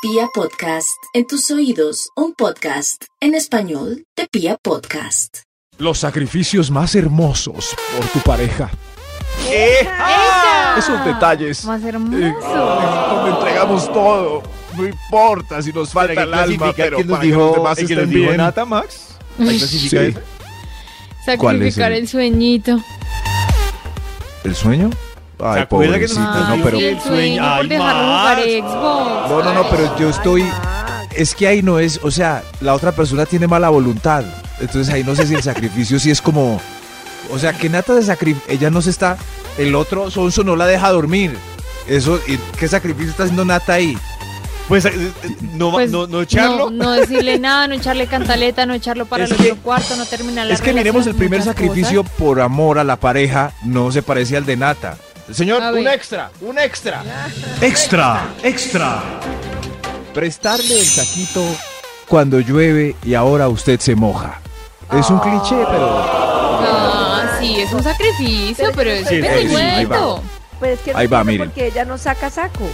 Pia Podcast, en tus oídos, un podcast en español de Pia Podcast. Los sacrificios más hermosos por tu pareja. Esos detalles. Más eh, hermoso. donde entregamos todo. No importa si nos falta el alma, pero ¿Quién nos para que los dijo, demás estén nos dijo bien. Nata, Max? ¿Ahí clasifica Sí. eso? ¿Cuál es Sacrificar el- el sueñito. ¿El sueño? Ay, ¿Se pobrecita, no, Ay, pero... el sueño Ay, por dejarlo jugar Max. Xbox. No, no, no, pero yo estoy... Es que ahí no es, o sea, la otra persona tiene mala voluntad. Entonces ahí no sé si el sacrificio sí es como... O sea, que Nata de sacrificio, ella no se está... El otro Sonso no la deja dormir. Eso, ¿y ¿qué sacrificio está haciendo Nata ahí? Pues eh, no, Pues, no, no echarlo. No, no decirle nada, no echarle cantaleta, no echarlo para Es el que- otro cuarto, no terminar la es que miremos el primer sacrificio cosas. por amor a la pareja, no se parece al de Nata. Señor, un extra, un extra. Extra, extra. Prestarle el saquito cuando llueve y ahora usted se moja. Es un cliché, pero Ah, sí, es un sacrificio, pero es Sí, un sí, sí, ahí va. Pues es que no Ahí va, entiendo miren. porque ella no saca saco.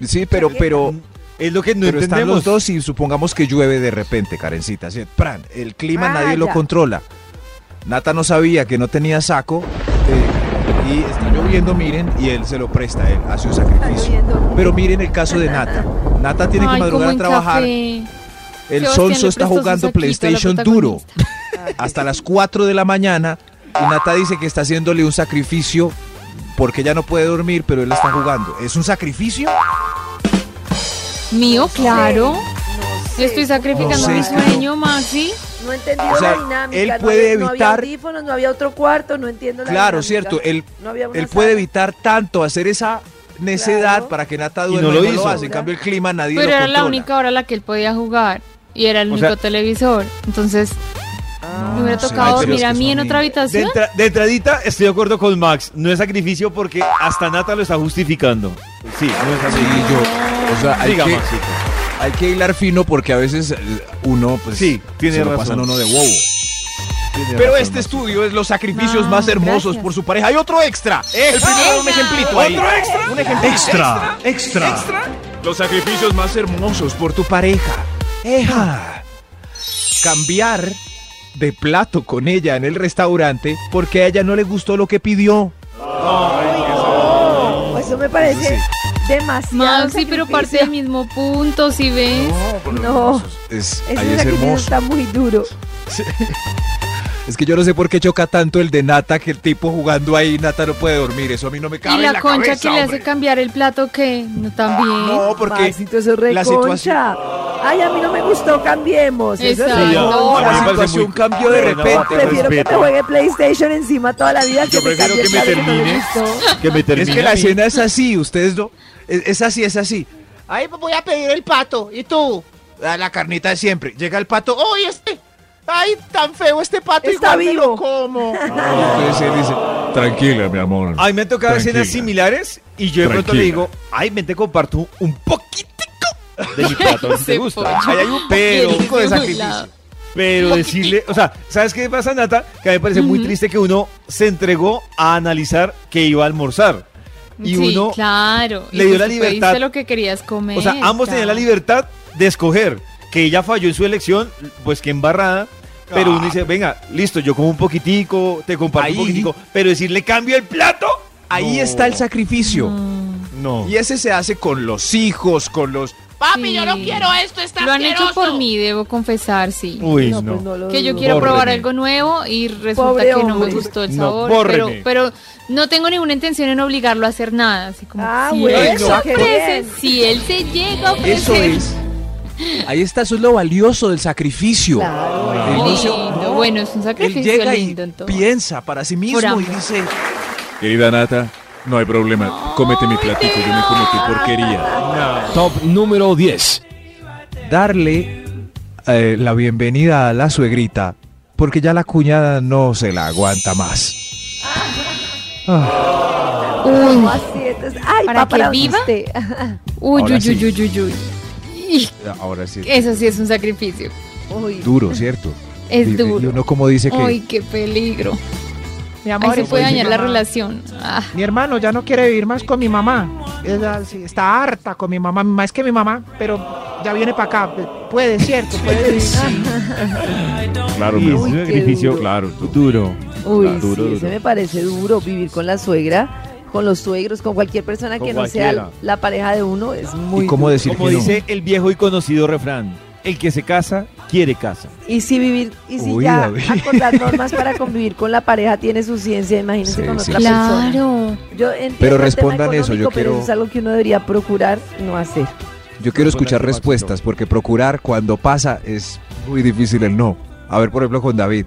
sí, pero pero Es lo que no pero están entendemos. los dos y supongamos que llueve de repente, Karencita. ¿sí? Pran, el clima Ah, nadie lo ya. controla. Nata no sabía que no tenía saco eh, y está lloviendo, miren, y él se lo presta, él hace un sacrificio. Pero miren el caso de Nata. Nata tiene que madrugar a trabajar. café. El Sebastián Sonso está jugando PlayStation duro hasta las 4 de la mañana y Nata dice que está haciéndole un sacrificio porque ella no puede dormir, pero él está jugando. ¿Es un sacrificio? Mío, claro. No sé. Estoy sacrificando No mi no- sueño, Maxi. No he entendido O sea, la dinámica. él no puede había- No evitar- había audífonos, no había otro cuarto, no entiendo la Claro, dinámica. cierto. Él, No había él puede evitar tanto hacer esa necedad Claro. para que Nata Y duerma no y lo hizo. hace. En cambio, el clima nadie Pero lo era controla. la única hora a la que él podía jugar. Y era el O único sea- televisor. Entonces, Ah. me hubiera no tocado dormir a mí en otra De, habitación. entra- de entradita estoy de acuerdo con Max. No es sacrificio porque hasta Nata lo está justificando. Sí, no es Sí, sacrificio. yo. O sea, hay Diga, que, Maxito. Hay que hilar fino porque a veces eh, uno, pues, Sí, tiene se lo razón. pasan uno de bobo. Tiene Pero razón, este estudio es los sacrificios No, más hermosos gracias. por su pareja. Hay otro extra. El primero, un ejemplito ahí. ¿Otro extra? Un ejemplito. Extra, extra. Los sacrificios más hermosos por tu pareja. Eja. Cambiar de plato con ella en el restaurante porque a ella no le gustó lo que pidió. Oh, eso me parece demasiado. Maxi, pero parte del mismo punto, si ves? No, Es, ese ahí es hermoso. está muy duro. Es que yo no sé por qué choca tanto el de Nata que el tipo jugando ahí, Nata no puede dormir. Eso a mí no me cabe ¿Y en la, concha cabeza, que le hace cambiar el plato qué? No, también. No, porque Maxito, eso es la reconcha. Ay, a mí no me gustó, cambiemos. Eso es reconcha. no, la me situación muy- cambió de No, no, repente. Prefiero que me respeto. juegue PlayStation encima toda la vida que Yo me prefiero que me termine. Que me termine Es que a la escena es así, ustedes no. Es, es así, es así. Ahí voy a pedir el pato. ¿Y tú? Ah, La carnita de siempre. Llega el pato. ¡Uy, este! ¡Ay, tan feo este pato! Está igual me vivo. como. Entonces él dice, tranquila, mi amor. A mí me han tocado escenas similares y yo de pronto le digo, ay, ven te comparto un poquitico de mi plato, si te gusta. Ahí hay un pero, Quiere de sacrificio. pero decirle, o sea, ¿sabes qué pasa, Nata? Que a mí me parece muy triste que uno se entregó a analizar que iba a almorzar. Y sí, uno, claro. le dio la libertad. lo que querías comer. o sea, ambos tenían la libertad de escoger. Que ella falló en su elección, pues que embarrada. Pero uno Ah. dice, venga, listo, yo como un poquitico, te comparto Ahí. un poquitico. Pero decirle, cambio el plato. Ahí No. está el sacrificio. No. Y ese se hace con los hijos, con los... Papi, yo no quiero esto, está Lo han hecho por mí, debo confesar, sí. Uy, No, no. pues no lo que yo quiero Bórreme. probar algo nuevo y resulta Pobre que no me hombre. gustó el No, sabor. pero, bórreme. pero no tengo ninguna intención en obligarlo a hacer nada. Así como, Ah, si bueno, él ofrece, si él se llega a ofrecer. Eso es. Ahí está, eso es lo valioso del sacrificio. Claro. Él no bueno, es un Él sacrificio llega y lindo entonces. piensa para sí mismo y dice... Querida Nata, no hay problema. Cómete mi platico, yo me como tu porquería. Top número 10. darle eh, la bienvenida a la suegrita, porque ya la cuñada no se la aguanta más. Ah, ay, ¿Para papá, que la viva? usted. Uy, Ahora uy, sí. uy, uy, uy, uy. Ahora sí. Eso sí es un sacrificio. Uy, Duro, ¿cierto? Es Y- Y duro. uno como dice que... Ay, qué peligro. Mi Ahí se puede dañar la relación. Ah, Mi hermano ya no quiere vivir más con mi mamá. Ella sí, está harta con mi mamá. Es que mi mamá, pero ya viene para acá. Puede, cierto, puede. Claro, es un sacrificio duro. claro, duro. Uy, Claro, duro, sí, duro. ese me parece duro vivir con la suegra, con los suegros, con cualquier persona Con que no cualquiera. sea la pareja de uno, es muy ¿Y cómo duro. decir Como que no? dice el viejo y conocido refrán, el que se casa, quiere casa. Y si vivir, y si Uy, ya David. acordar normas para convivir con la pareja tiene su ciencia, imagínense Sí, con sí, otra sí. persona. Claro. Yo entiendo Pero respondan eso, yo pero quiero- eso es algo que uno debería procurar no hacer. Yo quiero escuchar respuestas porque procurar cuando pasa es muy difícil el no. A ver, por ejemplo, con David.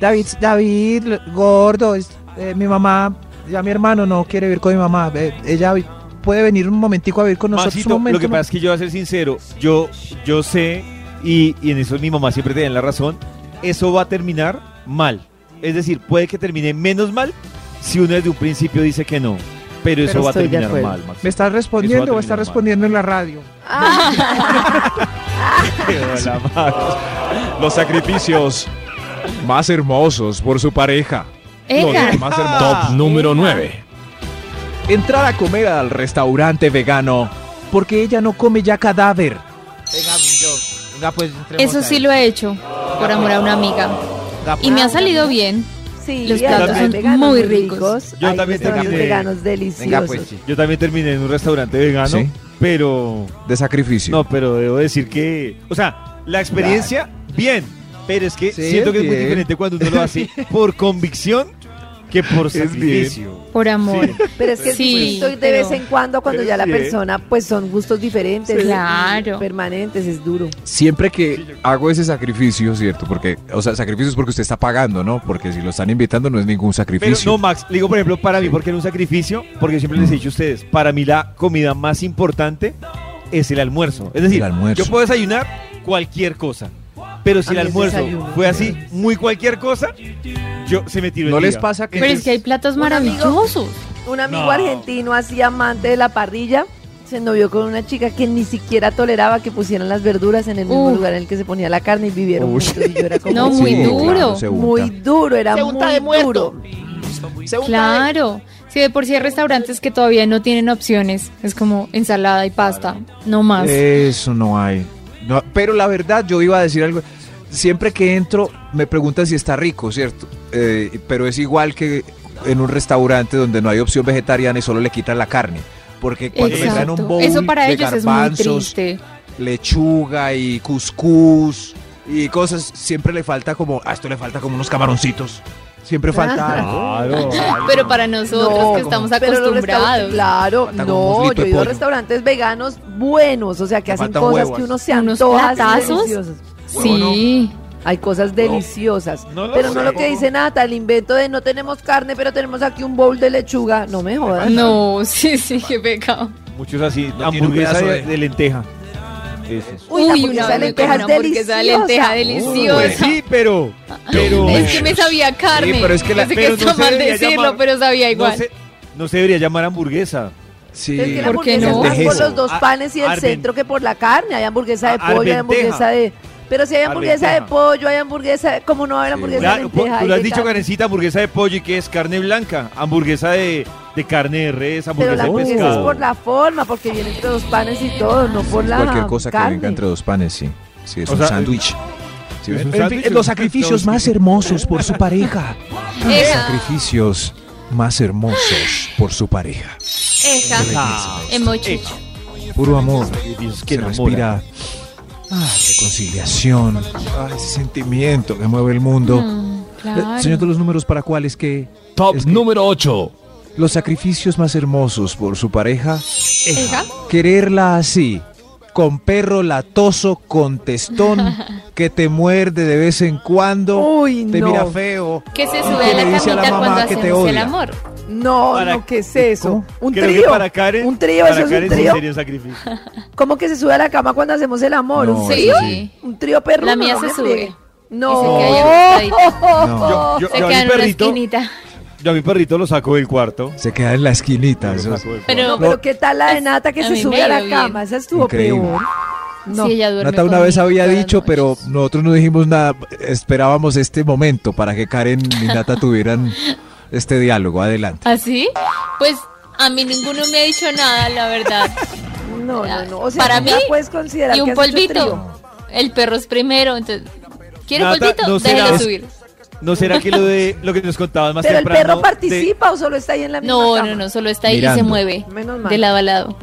David, David, gordo, es- eh, mi mamá, ya mi hermano no quiere vivir con mi mamá. eh, ella puede venir un momentico a vivir con nosotros. Maxito, un momento, lo que ¿no? pasa es que yo voy a ser sincero, yo, yo sé, y, y en eso mi mamá siempre tiene la razón, eso va a terminar mal. Es decir, puede que termine menos mal si uno desde un principio dice que no. Pero eso Pero va a terminar mal. ¿Me estás respondiendo o estás respondiendo en la radio? Hola, Max. Los sacrificios más hermosos por su pareja. Los más hermosos. Top número 9. Entrar a comer al restaurante vegano porque ella no come ya cadáver. Pues Eso sí lo he hecho por amor a una amiga. Y me ha pues. salido bien. Sí, Los platos son muy ricos. Yo hay también restaurantes terminé- veganos deliciosos. Venga, pues, sí. Yo también terminé en un restaurante vegano, ¿Sí? pero... De sacrificio. No, pero debo decir que... O sea, la experiencia, bien. Pero es que Sí, siento que es muy diferente cuando uno lo hace por convicción que por sacrificio. Por amor. Pero es que es Sí, distinto y de pero- vez en cuando cuando pero ya la bien. persona pues son gustos diferentes, Claro. permanentes, es duro. Siempre que hago ese sacrificio, ¿cierto? Porque, o sea, sacrificio es porque usted está pagando, ¿no? Porque si lo están invitando no es ningún Pero sacrificio. no, Max, le digo por ejemplo, para mí, porque era un sacrificio, porque siempre les he dicho a ustedes, para mí la comida más importante es el almuerzo. Es decir, El almuerzo. yo puedo desayunar cualquier cosa, pero si el almuerzo fue así, muy cualquier cosa, yo se me tiró el ¿No les día. pasa que Pero es que hay platos Un amigo- maravillosos. Un amigo No. argentino así amante de la parrilla se novió con una chica que ni siquiera toleraba que pusieran las verduras en el mismo Uf. lugar en el que se ponía la carne y vivieron Uy. juntos y yo era como No, muy Sí, duro. claro, se unta. muy duro, era Se unta muy de muerto. duro. Se unta de- Claro. Si de por sí hay restaurantes que todavía no tienen opciones, es como ensalada y pasta, no más. Eso no hay. No, pero la verdad, yo iba a decir algo. Siempre que entro, me preguntan si está rico, ¿cierto? Eh, pero es igual que en un restaurante donde no hay opción vegetariana y solo le quitan la carne. Porque cuando me traen un Exacto. bowl Eso para de ellos es muy garbanzos, lechuga y cuscús y cosas, siempre le falta como, a esto le falta como unos camaroncitos. Siempre falta algo. Claro. Pero para nosotros No, que estamos acostumbrados. Claro, Falta como un no, yo he ido a pollo. restaurantes veganos buenos, o sea, que hacen faltan cosas huevos. que uno se Unos antoja así platazos. deliciosas. Sí. Hay cosas deliciosas. no lo pero no sé. lo que dice Nata, el invento de no tenemos carne, pero tenemos aquí un bowl de lechuga. No me jodas. No, sí, sí, qué pecado. Muchos así, No tiene un hamburguesa pedazo de, de- de lenteja. Uy, una vez me lenteja comí es una hamburguesa lenteja deliciosa. Pues sí, pero... pero Es que me sabía carne. Sí, pero es que la- sé pero que no está mal decirlo, llamar- pero sabía igual. No se, no se debería llamar hamburguesa. Sí. Es que la ¿Por qué hamburguesa no? es más por los dos Ar- panes y el centro que por la carne. Hay hamburguesa de A- pollo, hay hamburguesa de... Pero si hay hamburguesa de pollo, hay hamburguesa... ¿Cómo no va a haber Sí, hamburguesa Claro, de lenteja? tú lo has dicho, carne? Karencita, hamburguesa de pollo y que es carne blanca, hamburguesa de, de carne de res, Pero hamburguesa la de hamburguesa es por la forma, porque viene entre dos panes y todo, no por la Cualquier cosa que carne. venga entre dos panes, sí. Sí, es O un sándwich. Sí, es los es- sacrificios más hermosos por su pareja. Los sacrificios más hermosos por su pareja. Eja. Puro amor. Que Se respira ah, reconciliación, ah, ese sentimiento que mueve el mundo. Mm, Eh, claro. Señor de los números, ¿para cuáles que Top Es que- número 8. Los sacrificios más hermosos por su pareja? Eja. Quererla así, con perro latoso, con testón, que te muerde de vez en cuando, Uy, te no. mira feo. Que se sube a la camita mamá cuando que te hacemos el amor. No, Para- no, ¿qué es eso? ¿Cómo? Un Creo que trío. para Karen, un trío, para eso es un Karen sí trío. un sacrificio. ¿Cómo que se sube a la cama cuando hacemos el amor? No, ¿Un trío? sí. Un trío perro. La mía no se sube. No. Y se queda Yo, yo- Se yo a queda mi en una esquinita. Yo a mi perrito lo saco del cuarto. se queda en la esquinita. eso Pero- pero ¿qué tal la de Nata que a se mí sube me a la bien. cama? Esa estuvo Increíble. peor. No. Sí, ella duerme Nata una conmigo vez había todas las dicho, pero noches. nosotros no dijimos nada. Esperábamos este momento para que Karen y Nata tuvieran este diálogo. Adelante. ¿Así? Pues a mí ninguno me ha dicho nada, la verdad. No, no, no. O sea, Para tú mí, puedes considerar y un que has hecho polvito. trío. El perro es primero, entonces. ¿Quiere Nata, polvito? ¿no Déjelo será- subir. ¿No será que lo de lo que nos contabas más Pero el temprano? perro de- participa o solo está ahí en la misma No, cama? no, no, solo está ahí y se mueve. Menos mal. De lado a lado.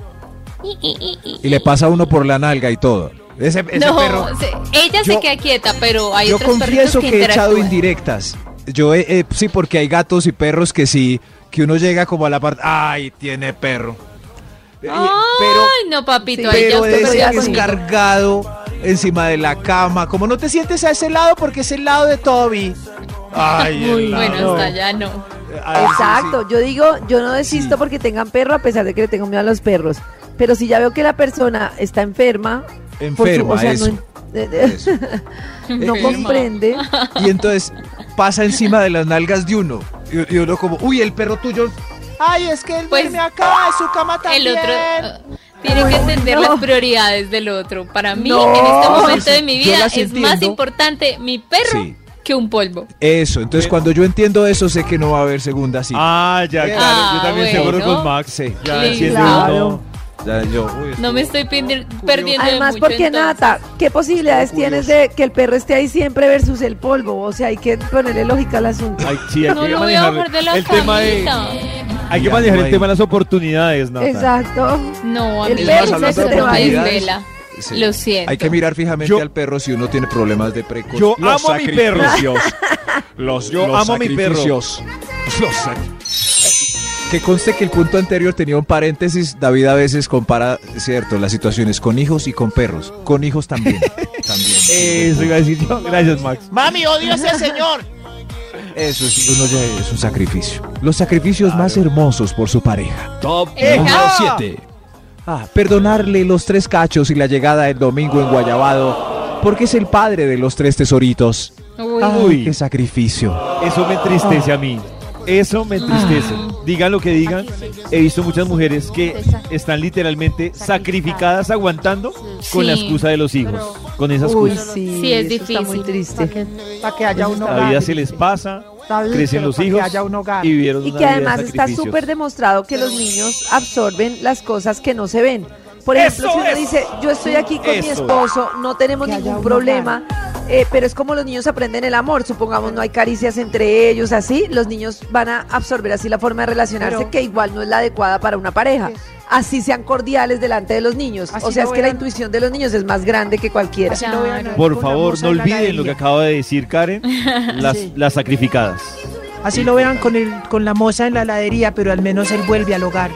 Y le pasa uno por la nalga y todo. Ese, ese no, perro. se- ella Yo- se queda quieta, pero hay Yo otros confieso que, que he echado indirectas. Yo he- eh, sí, porque hay gatos y perros que sí, que uno llega como a la parte, ay, tiene perro. Y- pero Ay, no, papito, Sí, ahí ya pero pelea es conmigo. Encima de la cama. Como no te sientes a ese lado porque es el lado de Toby. Ay, el Muy lado. bueno, hasta allá no. Ay, sí, Exacto, yo digo, yo no desisto Sí. porque tengan perro a pesar de que le tengo miedo a los perros. Pero si ya veo que la persona está enferma, por su- Enferma, o sea, eso. no, eso. no comprende. Y entonces pasa encima de las nalgas de uno. Y, y uno como, uy, el perro tuyo. Ay, es que él Pues, duerme acá, en su cama también. El otro uh, tiene que entender no. las prioridades del otro. Para mí, No. en este momento Sí, de mi vida, es más importante mi perro Sí. que un polvo. Eso, entonces cuando yo entiendo eso, sé que no va a haber segunda cita. Ah, ya, claro. Ah, yo también bueno. seguro con Max. Sí. Ya entiende Claro. uno. Ya yo, uy, No me estoy perdiendo de Además, mucho, porque entonces. Nata, ¿qué posibilidades Curioso. tienes de que el perro esté ahí siempre versus el polvo? O sea, hay que ponerle lógica al asunto. Ay, sí, hay No que lo voy a bajar de la el tema de, camita. Hay que manejar no el tema de las oportunidades, Nata. Exacto. No, a El perro se no te va a ir. sí. Lo siento. Hay que mirar fijamente Yo- al perro si uno tiene problemas de precoz. Yo amo a mi perro. Los, Yo amo a mi perro. sacrificios. Los Que conste que el punto anterior tenía un paréntesis. David a veces compara, cierto, las situaciones con hijos y con perros. Con hijos también. también. Eso iba a decir yo. Gracias, Max. Mami, odio a ese señor. Eso es, uno ya es un sacrificio. Los sacrificios más hermosos por su pareja. Top número 7. Ah, perdonarle los tres cachos y la llegada el domingo en Guayabado, porque es el padre de los tres tesoritos. Uy, Ay, Uy. qué sacrificio. Eso me entristece a mí. Eso me entristece. Digan lo que digan. He visto muchas mujeres que están literalmente sacrificadas aguantando con la excusa de los hijos. Con esa Uy, excusa. sí, Sí, es eso está muy difícil. triste. Para que haya un La hogar. vida se les pasa, crecen los hijos haya un hogar. y vivieron Y que además está súper demostrado que los niños absorben las cosas que no se ven. Por ejemplo, Eso si uno dice, yo estoy aquí con mi esposo, no tenemos Que ningún problema, eh, pero es como los niños aprenden el amor, supongamos no hay caricias entre ellos, así, los niños van a absorber así la forma de relacionarse Pero- que igual no es la adecuada para una pareja. Así sean cordiales delante de los niños. Así o sea, es que la intuición de los niños es más grande que cualquiera. Por favor, no olviden lo que acaba de decir Karen, las, Sí. las sacrificadas. Así lo vean con, el, con la moza en la heladería, pero al menos él vuelve al hogar.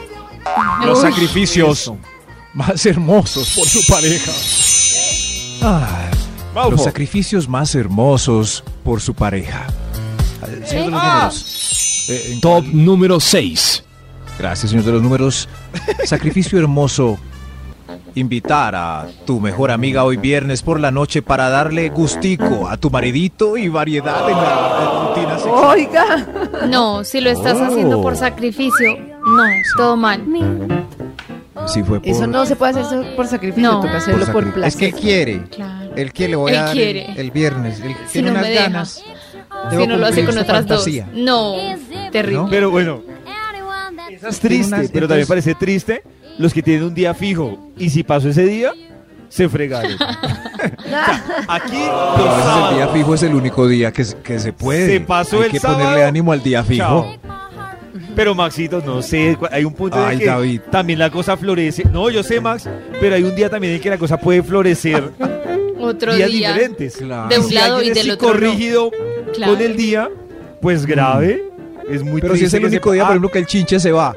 Los Uy. sacrificios más hermosos por su pareja. Ah, los sacrificios más hermosos por su pareja. Ah, Señor de los números. Eh, ¿en Top cuál? número 6. Gracias, señor de los números. Sacrificio hermoso. Invitar a tu mejor amiga hoy viernes por la noche para darle gustico a tu maridito y variedad en la rutina sexual. Oiga, No, si lo estás haciendo por sacrificio, no, todo mal. Sí fue por... eso no se puede hacer por sacrificio, No. toca hacerlo Por por, sacrificio. Es que placer. quiere. Claro. Él quiere, le voy Él a dar quiere. El, el viernes. Él Si tiene no me unas ganas. Si no lo hace con otras fantasía. dos. No, terrible. ¿No? Pero bueno, es triste, unas- pero también entonces- parece triste los que tienen un día fijo y si pasó ese día, se fregaron. O sea, aquí A los veces el día fijo es el único día que, se- que se puede. Se pasó Hay el que sábado. ponerle ánimo al día fijo. chao. Pero Maxito, no sé, hay un punto en Ay, el que David. también la cosa florece. No, yo sé, Max, pero hay un día también en que la cosa puede florecer Otro días día. diferentes. Claro. De un si lado y del otro no. corrigido Claro. con el día, pues grave. Es muy Pero si es el único se- día, Ah, por ejemplo, que el chinche se va.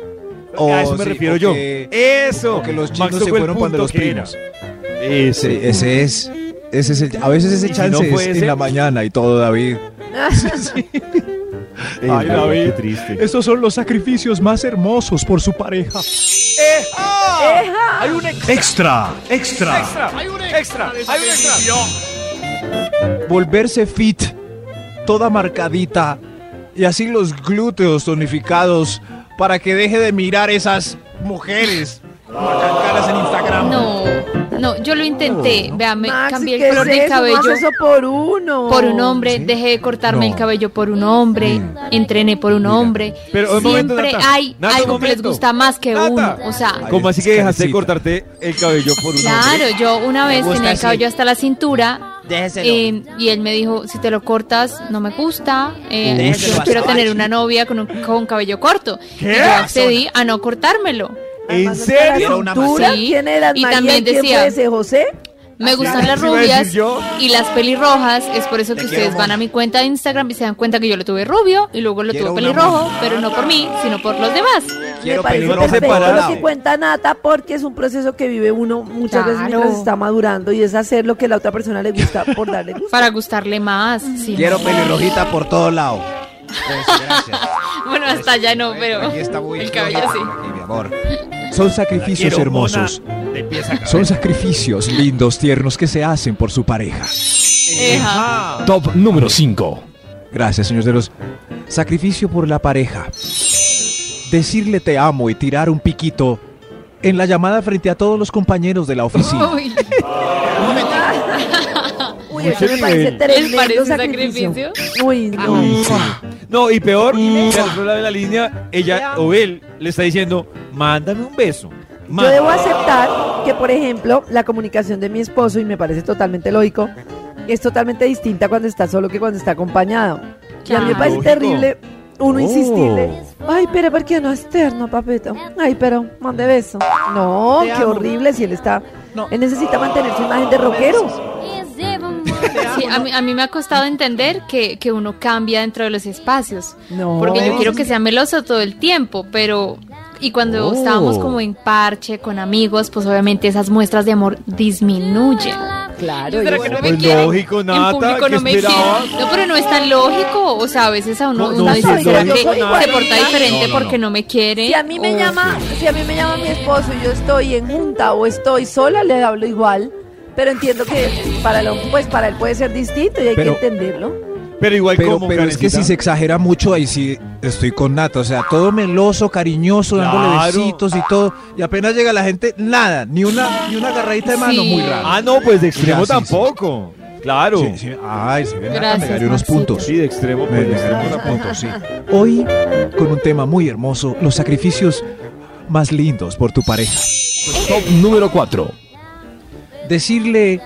a eso me sí, refiero o yo. que- Eso. o que los chinos se fueron cuando los primos. Sí, ese es. Ese es el, a veces ese Y si chance no es ese- en la mañana y todo, David. Eh, Ay, David. Qué triste. Estos son los sacrificios más hermosos por su pareja. Hay un Extra, extra. extra. Hay un extra. Hay un extra. Volverse fit, toda marcadita, y así los glúteos tonificados para que deje de mirar esas mujeres macancaras en Instagram. No, No, yo lo intenté. Vea, me Maxi, cambié ¿qué el color es de eso? No cabello eso por uno. por un hombre, ¿Sí? dejé de cortarme No. el cabello por un hombre, entrené por un hombre. Pero, momento, Siempre Nata. hay Nata, algo que les gusta más que Nata. uno. O sea, ¿Cómo así que dejaste de cortarte el cabello por un claro, hombre? yo una vez tenía el así. cabello hasta la cintura. Eh, y él me dijo, si te lo cortas, no me gusta. eh, yo quiero tener una novia con, un, con cabello corto. ¿Qué? Y yo accedí a no cortármelo. ¿En serio? Una Sí. ¿Quién era Y María también quién decía- fue ese José? Me gustan las rubias y las pelirrojas. Es por eso que Te ustedes quiero van a mi cuenta de Instagram y se dan cuenta que yo lo tuve rubio y luego lo Quiero tuve pelirrojo, pero no por mí, sino por los demás. Quiero Me parece lo que cuenta Nata porque es un proceso que vive uno muchas veces Claro. mientras está madurando y es hacer lo que a la otra persona le gusta por darle gusto. Para gustarle más. sí. Quiero pelirrojita por todo lado. Pues, gracias. Bueno, hasta allá no, pero Aquí está muy el cabello sí. Aquí, mi amor. Son sacrificios Quiero hermosos. Son sacrificios lindos, tiernos que se hacen por su pareja. Eja. Top número 5. Gracias, señores de los. Sacrificio por la pareja. Decirle te amo y tirar un piquito en la llamada frente a todos los compañeros de la oficina. Eso me parece tremendo ¿Les parece sacrificio. sacrificio? Uy, no. Uy, sí. No, y peor, del otro lado de la línea, ella o él le está diciendo, mándame un beso. Yo debo aceptar que, por ejemplo, la comunicación de mi esposo, y me parece totalmente lógico, es totalmente distinta cuando está solo que cuando está acompañado. Y a mí me parece Lógico. terrible uno Oh. insistirle. Ay, pero ¿por qué no es terno, papito? Ay, pero mande beso. No, Te qué amo. horrible si él está... No. Él necesita mantener su imagen de rockero. Sí, a mí, a mí me ha costado entender que, que uno cambia dentro de los espacios. No. Porque yo quiero que sea meloso todo el tiempo, pero... Y cuando Oh. estábamos como en parche, con amigos, pues obviamente esas muestras de amor disminuyen. Claro. ¿Será y que no me Pues quieren? lógico, en Nata, público ¿qué no me. No, pero no es tan lógico. O sea, a veces a uno, No, no, uno sí, dice, es ¿será lógico, que se Nata. porta diferente No, no, porque no me quiere? Si a mí me O- llama, si a mí me llama mi esposo y yo estoy en junta o estoy sola, le hablo igual. Pero entiendo que para lo, pues para él puede ser distinto y hay Pero- que entenderlo. Pero igual Pero, como pero es que si se exagera mucho, ahí sí estoy con Nata. O sea, todo meloso, cariñoso, dándole besitos y todo. Y apenas llega la gente, nada, ni una, ni una agarradita de mano, Sí. muy raro. Ah, no, pues de extremo Ya, sí, sí. tampoco. Claro. Sí, sí. Ay, sí, ven acá, me unos Maxito. puntos. Sí, de extremo, Me- pues de me unos tampoco. puntos, sí. Hoy, con un tema muy hermoso, los sacrificios más lindos por tu pareja. Top número 4. Decirle,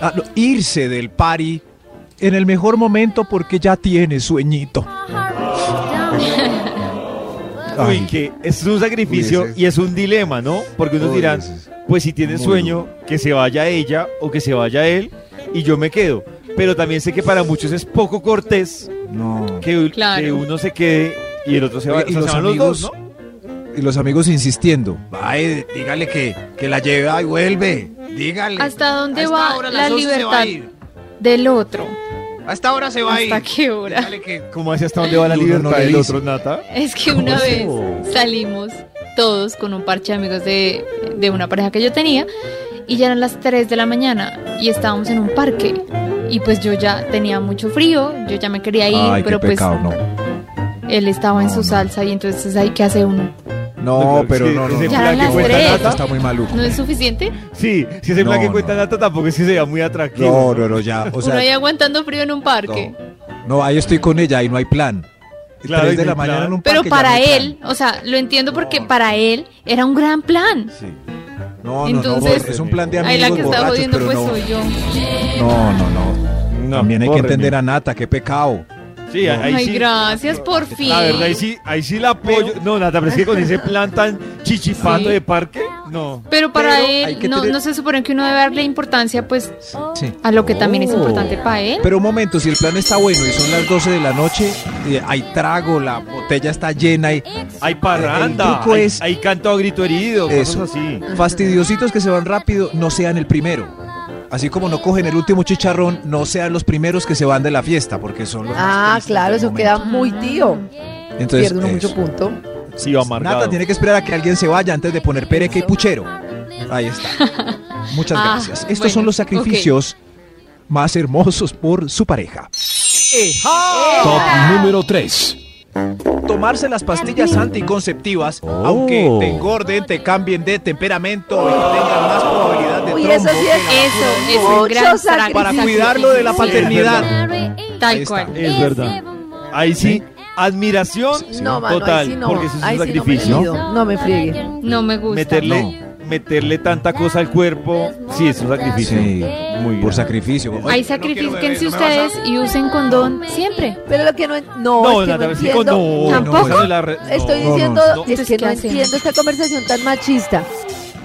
ah, no, irse del party en el mejor momento porque ya tiene sueñito. Uy, que es un sacrificio Uy, ese es- y es un dilema, ¿no? Porque unos Uy, dirán, ese pues si tiene muy sueño, que se vaya ella o que se vaya él y yo me quedo. Pero también sé que para muchos es poco cortés No. que, Claro. que uno se quede y el otro se vaya. O sea, los se van amigos, dos, ¿no? y los amigos insistiendo. Ay, dígale que, que la lleve y vuelve. Dígale. ¿Hasta dónde A esta va hora, la las 11 se va libertad del otro? A esta hora se va a ir. ¿Hasta qué hora? Dígale que ¿Cómo así hasta dónde va la no libertad del otro, Nata? Es que una vez salimos todos con un parche de amigos de, de una pareja que yo tenía y ya eran las 3 de la mañana y estábamos en un parque y pues yo ya tenía mucho frío, yo ya me quería ir, Ay, pero qué pues no. él estaba en su no. salsa y entonces ahí qué hace uno. No, No, pero sí, no, no. ese no. Ya plan que cuenta. Nata. Está muy maluco. ¿No es suficiente? Sí, si ese plan No, que cuenta no. Nata tampoco es que sea muy atractivo. No, no, no, ya. O uno sea, ahí aguantando frío en un parque. no, ahí estoy con ella y no hay plan. Claro, de no la mañana en un Pero para no hay plan. él, o sea, lo entiendo porque para él era un gran plan. Sí. No, no, Entonces- no, es un plan de Ahí la amigos que está borrachos, jodiendo pero pues no. soy yo. No, no, no. No, También hay que entender a Nata, qué pecado. Sí, ahí Ay, sí. gracias, por fin. La verdad, ahí sí, ahí sí la apoyo. No, Nata, pero es que con ese plan tan chichipando Sí. de parque, no. Pero para Pero hay él, no, tener- no se supone que uno debe darle importancia pues Sí. a lo que también es Oh. importante para él. Pero un momento, si el plan está bueno y son las 12 de la noche, eh, hay trago, la botella está llena y Hay parranda, El truco hay, es- hay canto a grito herido, Eso. cosas así. fastidiositos que se van rápido, no sean el primero. Así como no cogen el último chicharrón, no sean los primeros que se van de la fiesta, porque son los Ah, claro, eso momento. queda muy tío. Entonces, Pierde uno mucho punto. Sí, amargado. Nata tiene que esperar a que alguien se vaya antes de poner pereque y puchero. Ahí está. Muchas Ah, gracias. Estos bueno, son los sacrificios más hermosos por su pareja. Top número 3. Tomarse las pastillas anticonceptivas, aunque te engorden, te cambien de temperamento y tengan más probabilidad eso sí es Eso es un gran sacrificio. Para cuidarlo de la Sí. paternidad. Tal Ahí cual. Es verdad. Ahí sí, admiración No, mano, total, ahí sí no. porque eso es un Ahí sí no me sacrificio. mido. No me friegue. No me gusta. meterle, meterle tanta cosa al cuerpo, sí, es un sacrificio. Sí, Muy por grande. sacrificio. Hay sacrifíquense ustedes y usen condón siempre. Pero lo que no, en- no, No, es que Nata, no sí, entiendo. no, ¿Tampoco? no, Estoy no, diciendo, no, no. es que Entonces, no ¿qué hacemos? entiendo esta conversación tan machista.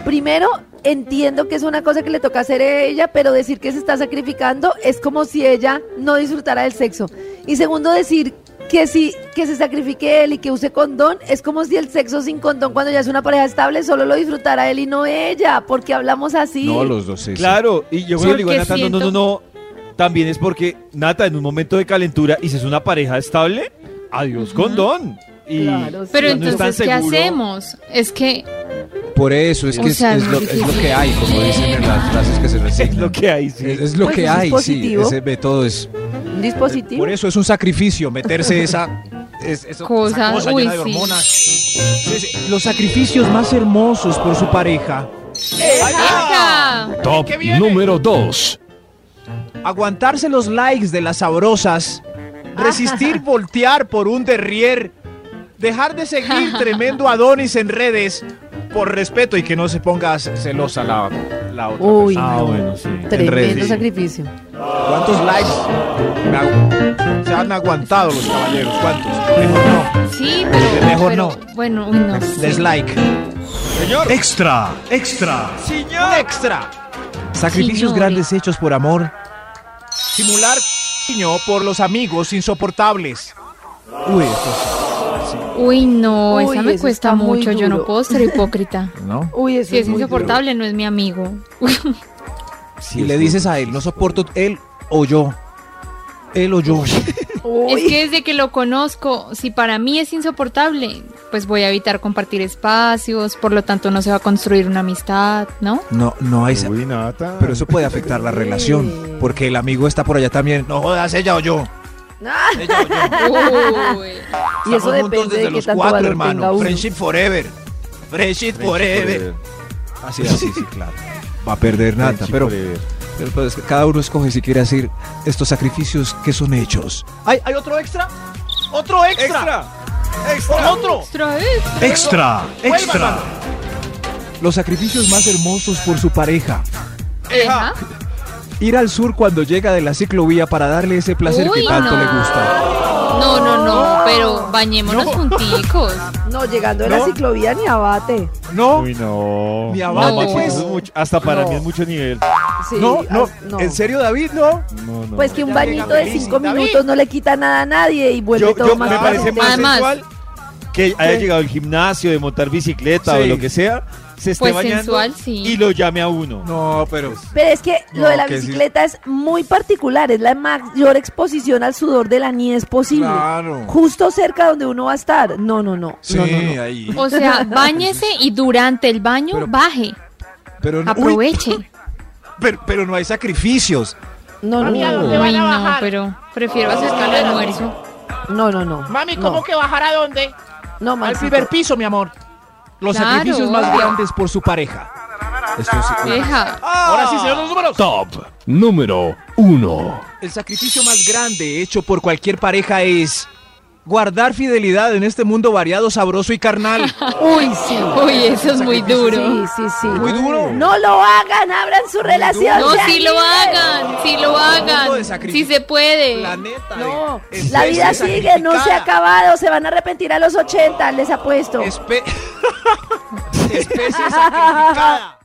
Primero, entiendo que es una cosa que le toca hacer a ella, pero decir que se está sacrificando es como si ella no disfrutara del sexo. Y segundo, decir que si que se sacrifique él y que use condón es como si el sexo sin condón cuando ya es una pareja estable solo lo disfrutara él y no ella, porque hablamos así. No, los dos, sí. sí. Claro, y yo cuando le digo Nata, no, no, no, siento- no, también es porque Nata en un momento de calentura y si es una pareja estable, adiós condón. Y Claro, sí. Pero entonces, ¿qué seguro- hacemos? Es que Por eso, es que es- sea, es, lo, es lo que hay, como dicen en las frases que se es resignan. lo que hay, sí. Es, es lo Pues que es hay, sí. Ese método es. un dispositivo. Por eso es un sacrificio, meterse esa. es- eso- Cosa, esa uy, llena de hormonas. Sí. Los sacrificios más hermosos por su pareja. ¡Deja! Top número 2. Aguantarse los likes de las sabrosas. Resistir voltear por un derrier. Dejar de seguir tremendo Adonis en redes. Por respeto y que no se ponga celosa la, la otra. Uy, Ah, no. bueno, sí. Tremendo redes. sacrificio. ¿Cuántos likes agu- se han aguantado los caballeros? ¿Cuántos? Mejor no. Sí, pero, Mejor pero, no. bueno, uy, no. sí. Dislike. Señor, Extra, extra. Un extra. Sacrificios grandes hechos por amor. Simular cariño por los amigos insoportables. Uy, esto Uy, no, Uy, esa me cuesta mucho. Yo no puedo ser hipócrita. ¿no? Uy, eso Si es muy duro. insoportable, no es mi amigo. Si le dices a él, no soporto él o yo. Él o yo. Es que desde que lo conozco, si para mí es insoportable, pues voy a evitar compartir espacios, por lo tanto no se va a construir una amistad, ¿no? No, no hay. Uy, Nata. Pero eso puede afectar la relación. Porque el amigo está por allá también. No jodas, ella o yo. Yo. Uy. y eso Estamos juntos depende desde de qué los tanto cuatro, valor hermano. tenga uno. Friendship forever. Friendship forever. Así, así, sí, claro. Va a perder nada, pero, pero, pues, cada uno escoge si quiere hacer estos sacrificios que son hechos. ¿Hay, hay otro extra? ¡Otro extra! ¡Extra! ¡Otro! Extra, extra. Extra, extra. Los sacrificios más hermosos por su pareja. Deja. Ir al sur cuando llega de la ciclovía para darle ese placer Uy, que tanto no. le gusta. No, no, no, pero bañémonos No. junticos. No, llegando de la ¿No? ciclovía ni abate. No, Uy, no. Ni No, abajo, Maxi, pues. eso es mucho. Hasta para No. mí es mucho nivel. Sí, no, no, ah, ¿En serio, David? No. No, no. Pues que un Ya bañito llega de feliz, cinco David. minutos no le quita nada a nadie y vuelve yo, todo yo más me parece más Además- sensual que haya llegado al gimnasio, de montar bicicleta Sí. o lo que sea, se esté Pues bañando sensual, sí. y lo llame a uno. No, pero. Pero es que lo de la sí. bicicleta es muy particular, es la mayor exposición al sudor de la niñez posible. Claro. Justo cerca donde uno va a estar. No, no, no. Sí, no, no, no. ahí. O sea, bañese y durante el baño Pero- baje, Pero no, uy, aproveche. pero, pero no hay sacrificios. No, no, Mami, ¿a no, dónde no, van a no, bajar? pero prefiero hacer el almuerzo. no, no, no. Mami, No, ¿cómo que bajar a dónde? No, Al Maxito. primer piso, mi amor. Los Claro. sacrificios más grandes por su pareja. Esto sí. Deja. Ahora sí, señor los números. Top número 1. El sacrificio más grande hecho por cualquier pareja es guardar fidelidad en este mundo variado, sabroso y carnal. Uy, sí. Uy, eso es muy duro. Sí, sí, sí. Muy duro. No lo hagan, abran su relación. No, si lo hagan, si lo hagan, si se puede. Planeta. No, especie la vida sigue, no se ha acabado, se van a arrepentir a los 80, les apuesto. Espe- especie sacrificada.